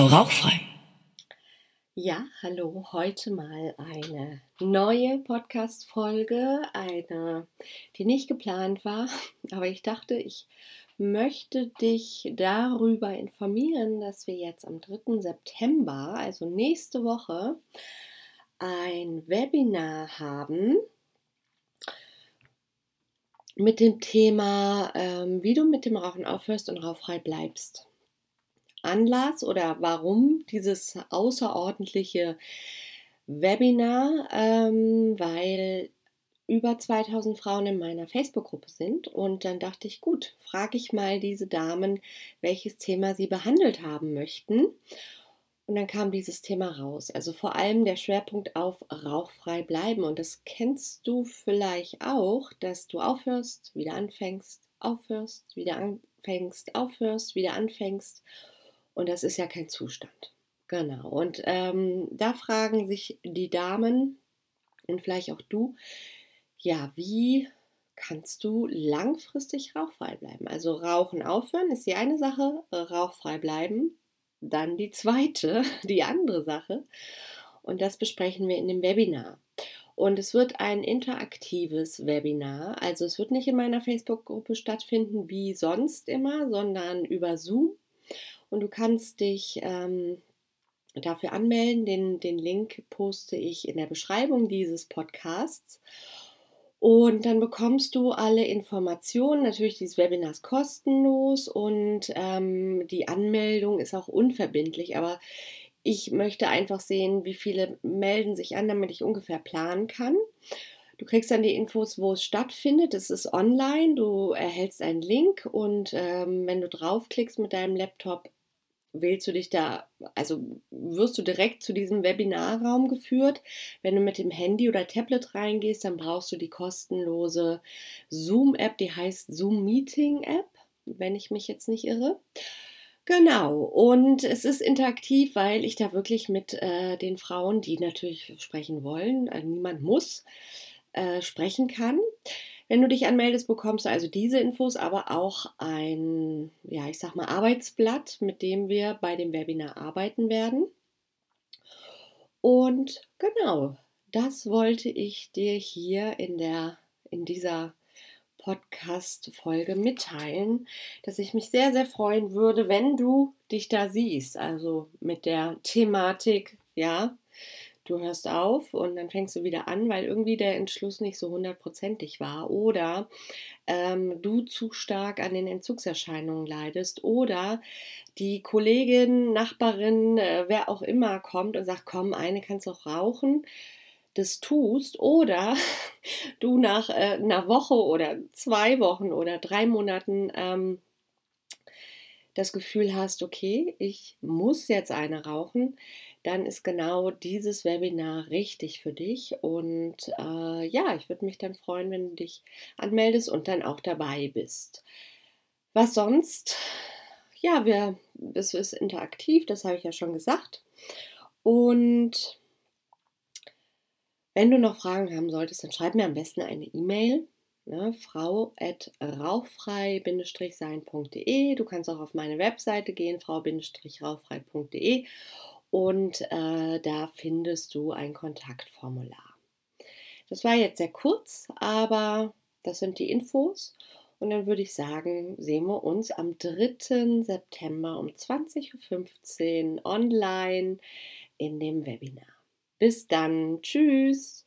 Frau Rauchfrei. Ja, hallo, heute mal eine neue Podcast-Folge, eine, die nicht geplant war, aber ich dachte, ich möchte dich darüber informieren, dass wir jetzt am 3. September, also nächste Woche, ein Webinar haben mit dem Thema, ähm, wie du mit dem Rauchen aufhörst und rauchfrei bleibst. Anlass oder warum dieses außerordentliche Webinar, ähm, weil über 2000 Frauen in meiner Facebook-Gruppe sind und dann dachte ich, gut, frage ich mal diese Damen, welches Thema sie behandelt haben möchten. Und dann kam dieses Thema raus. Also vor allem der Schwerpunkt auf rauchfrei bleiben. Und das kennst du vielleicht auch, dass du aufhörst, wieder anfängst, aufhörst, wieder anfängst, aufhörst, wieder anfängst. Und das ist ja kein Zustand. Genau. Und ähm, da fragen sich die Damen und vielleicht auch du, ja, wie kannst du langfristig rauchfrei bleiben? Also Rauchen aufhören ist die eine Sache, rauchfrei bleiben dann die zweite, die andere Sache. Und das besprechen wir in dem Webinar. Und es wird ein interaktives Webinar. Also es wird nicht in meiner Facebook-Gruppe stattfinden wie sonst immer, sondern über Zoom. Und du kannst dich ähm, dafür anmelden. Den, den Link poste ich in der Beschreibung dieses Podcasts. Und dann bekommst du alle Informationen. Natürlich, dieses Webinar ist kostenlos und ähm, die Anmeldung ist auch unverbindlich. Aber ich möchte einfach sehen, wie viele melden sich an, damit ich ungefähr planen kann. Du kriegst dann die Infos, wo es stattfindet. Es ist online. Du erhältst einen Link und ähm, wenn du draufklickst mit deinem Laptop, wählst du dich da, also wirst du direkt zu diesem Webinarraum geführt. Wenn du mit dem Handy oder Tablet reingehst, dann brauchst du die kostenlose Zoom-App, die heißt Zoom Meeting App, wenn ich mich jetzt nicht irre. Genau, und es ist interaktiv, weil ich da wirklich mit äh, den Frauen, die natürlich sprechen wollen, äh, niemand muss, äh, sprechen kann. Wenn du dich anmeldest, bekommst du also diese Infos, aber auch ein, ja, ich sag mal, Arbeitsblatt, mit dem wir bei dem Webinar arbeiten werden. Und genau, das wollte ich dir hier in der, in dieser Podcast-Folge mitteilen, dass ich mich sehr, sehr freuen würde, wenn du dich da siehst. Also mit der Thematik, ja, du hörst auf und dann fängst du wieder an, weil irgendwie der Entschluss nicht so hundertprozentig war. Oder ähm, du zu stark an den Entzugserscheinungen leidest oder die Kollegin, Nachbarin, äh, wer auch immer kommt und sagt, komm, eine kannst auch rauchen das tust. Oder du nach äh, einer Woche oder zwei Wochen oder drei Monaten ähm, das Gefühl hast, okay, ich muss jetzt eine rauchen, dann ist genau dieses Webinar richtig für dich. Und äh, ja, ich würde mich dann freuen, wenn du dich anmeldest und dann auch dabei bist. Was sonst? Ja, wir, das ist interaktiv, das habe ich ja schon gesagt. Und wenn du noch Fragen haben solltest, dann schreib mir am besten eine E-Mail. Ne, frau at rauchfrei-sein.de. Du kannst auch auf meine Webseite gehen, frau-rauchfrei.de und äh, da findest du ein Kontaktformular. Das war jetzt sehr kurz, aber das sind die Infos. Und dann würde ich sagen, sehen wir uns am 3. September um 20.15 Uhr online in dem Webinar. Bis dann. Tschüss.